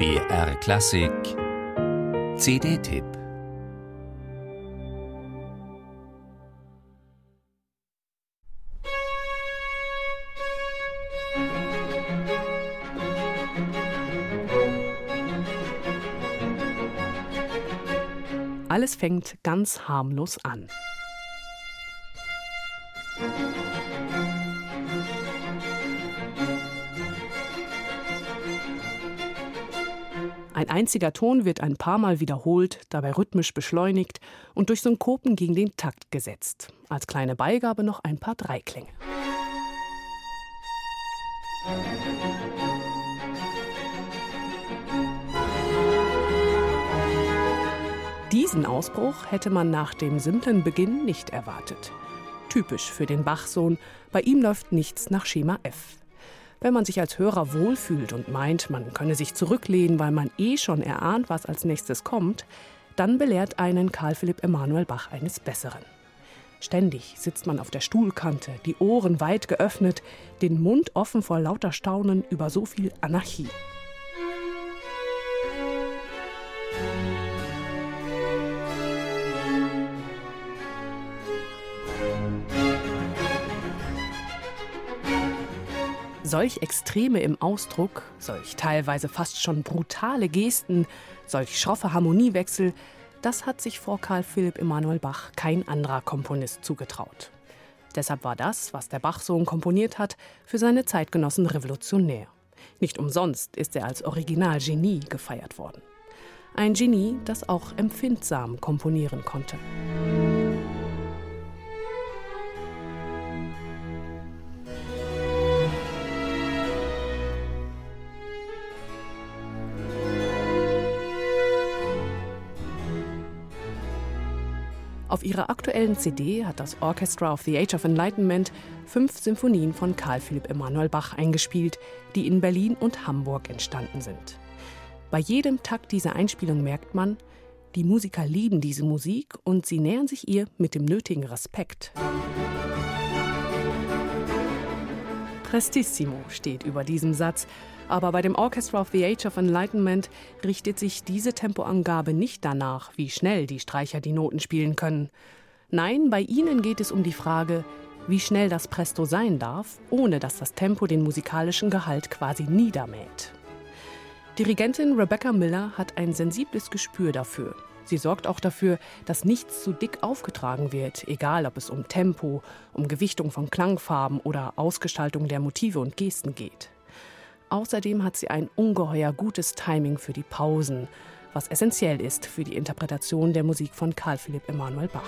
BR Klassik CD-Tipp Alles fängt ganz harmlos an. Ein einziger Ton wird ein paar Mal wiederholt, dabei rhythmisch beschleunigt und durch Synkopen gegen den Takt gesetzt. Als kleine Beigabe noch ein paar Dreiklänge. Diesen Ausbruch hätte man nach dem simplen Beginn nicht erwartet. Typisch für den Bachsohn, bei ihm läuft nichts nach Schema F. Wenn man sich als Hörer wohlfühlt und meint, man könne sich zurücklehnen, weil man eh schon erahnt, was als nächstes kommt, dann belehrt einen Karl Philipp Emanuel Bach eines Besseren. Ständig sitzt man auf der Stuhlkante, die Ohren weit geöffnet, den Mund offen vor lauter Staunen über so viel Anarchie. Solch Extreme im Ausdruck, solch teilweise fast schon brutale Gesten, solch schroffe Harmoniewechsel, das hat sich vor Karl Philipp Emanuel Bach kein anderer Komponist zugetraut. Deshalb war das, was der Bachsohn komponiert hat, für seine Zeitgenossen revolutionär. Nicht umsonst ist er als Originalgenie gefeiert worden. Ein Genie, das auch empfindsam komponieren konnte. Auf ihrer aktuellen CD hat das Orchestra of the Age of Enlightenment fünf Symphonien von Karl Philipp Emanuel Bach eingespielt, die in Berlin und Hamburg entstanden sind. Bei jedem Takt dieser Einspielung merkt man, die Musiker lieben diese Musik und sie nähern sich ihr mit dem nötigen Respekt. Prestissimo steht über diesem Satz, aber bei dem Orchestra of the Age of Enlightenment richtet sich diese Tempoangabe nicht danach, wie schnell die Streicher die Noten spielen können. Nein, bei ihnen geht es um die Frage, wie schnell das Presto sein darf, ohne dass das Tempo den musikalischen Gehalt quasi niedermäht. Dirigentin Rebecca Miller hat ein sensibles Gespür dafür. Sie sorgt auch dafür, dass nichts zu dick aufgetragen wird, egal ob es um Tempo, um Gewichtung von Klangfarben oder Ausgestaltung der Motive und Gesten geht. Außerdem hat sie ein ungeheuer gutes Timing für die Pausen, was essentiell ist für die Interpretation der Musik von Karl Philipp Emanuel Bach.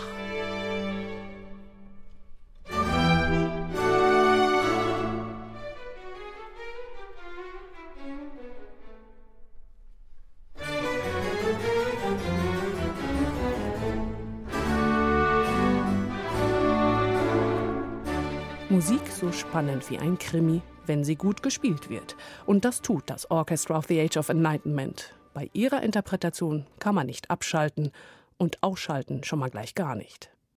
Musik so spannend wie ein Krimi, wenn sie gut gespielt wird. Und das tut das Orchestra of the Age of Enlightenment. Bei ihrer Interpretation kann man nicht abschalten und ausschalten schon mal gleich gar nicht.